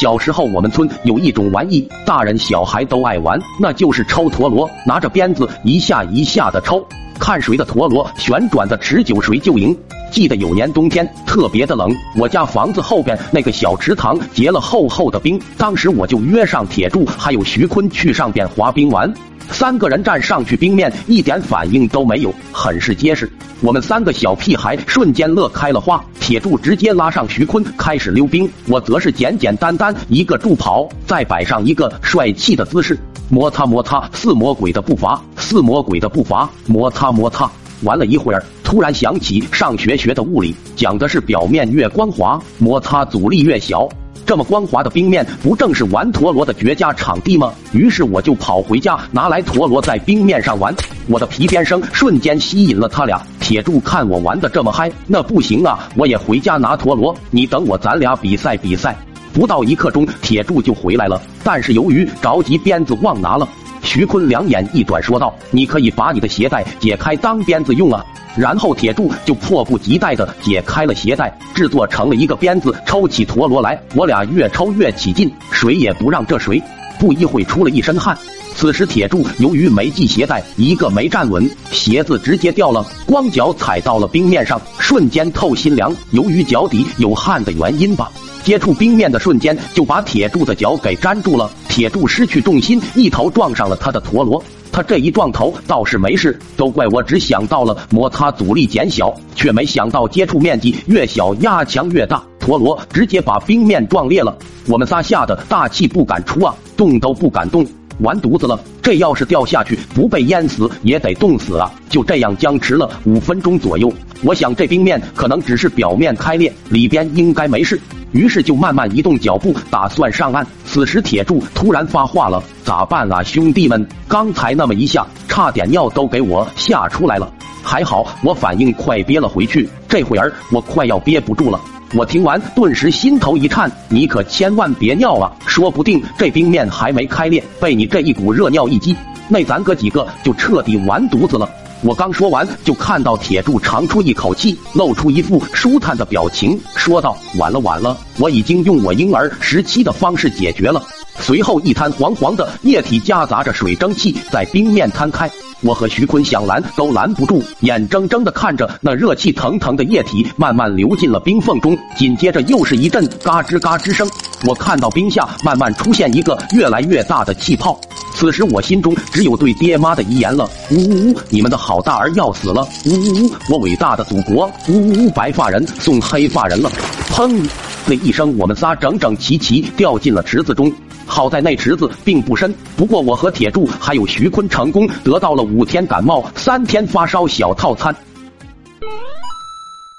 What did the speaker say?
小时候我们村有一种玩意，大人小孩都爱玩，那就是抽陀螺，拿着鞭子一下一下的抽，看谁的陀螺旋转的持久，谁就赢。记得有年冬天特别的冷，我家房子后边那个小池塘结了厚厚的冰，当时我就约上铁柱还有徐坤去上边滑冰玩。三个人站上去，冰面一点反应都没有，很是结实。我们三个小屁孩瞬间乐开了花。铁柱直接拉上徐坤开始溜冰，我则是简简单单一个助跑，再摆上一个帅气的姿势，摩擦摩擦似魔鬼的步伐，似魔鬼的步伐，摩擦摩擦。玩了一会儿，突然想起上学学的物理，讲的是表面越光滑，摩擦阻力越小。这么光滑的冰面，不正是玩陀螺的绝佳场地吗？于是我就跑回家拿来陀螺，在冰面上玩。我的皮鞭声瞬间吸引了他俩。铁柱看我玩的这么嗨，那不行啊，我也回家拿陀螺。你等我，咱俩比赛比赛。不到一刻钟，铁柱就回来了，但是由于着急，鞭子忘拿了。徐坤两眼一转，说道：“你可以把你的鞋带解开当鞭子用啊。”然后铁柱就迫不及待的解开了鞋带，制作成了一个鞭子，抽起陀螺来。我俩越抽越起劲，谁也不让这谁。不一会出了一身汗。此时铁柱由于没系鞋带，一个没站稳，鞋子直接掉了，光脚踩到了冰面上，瞬间透心凉。由于脚底有汗的原因吧，接触冰面的瞬间就把铁柱的脚给粘住了。铁柱失去重心，一头撞上了他的陀螺。他这一撞头倒是没事，都怪我只想到了摩擦阻力减小，却没想到接触面积越小压强越大，陀螺直接把冰面撞裂了。我们仨吓得大气不敢出啊，动都不敢动，完犊子了！这要是掉下去，不被淹死也得冻死啊！就这样僵持了五分钟左右，我想这冰面可能只是表面开裂，里边应该没事。于是就慢慢移动脚步，打算上岸。此时铁柱突然发话了：“咋办啊，兄弟们？刚才那么一下，差点尿都给我吓出来了。还好我反应快，憋了回去。这会儿我快要憋不住了。”我听完，顿时心头一颤：“你可千万别尿啊！说不定这冰面还没开裂，被你这一股热尿一激，那咱哥几个就彻底完犊子了。”我刚说完，就看到铁柱长出一口气，露出一副舒坦的表情，说道：“晚了，晚了，我已经用我婴儿时期的方式解决了。”随后，一滩黄黄的液体夹杂着水蒸气在冰面摊开，我和徐坤想拦都拦不住，眼睁睁的看着那热气腾腾的液体慢慢流进了冰缝中，紧接着又是一阵嘎吱嘎吱声，我看到冰下慢慢出现一个越来越大的气泡。此时我心中只有对爹妈的遗言了，呜呜呜！你们的好大儿要死了，呜呜呜！我伟大的祖国，呜呜呜！白发人送黑发人了，砰这一声，我们仨整整齐齐掉进了池子中。好在那池子并不深，不过我和铁柱还有徐坤成功得到了五天感冒、三天发烧小套餐。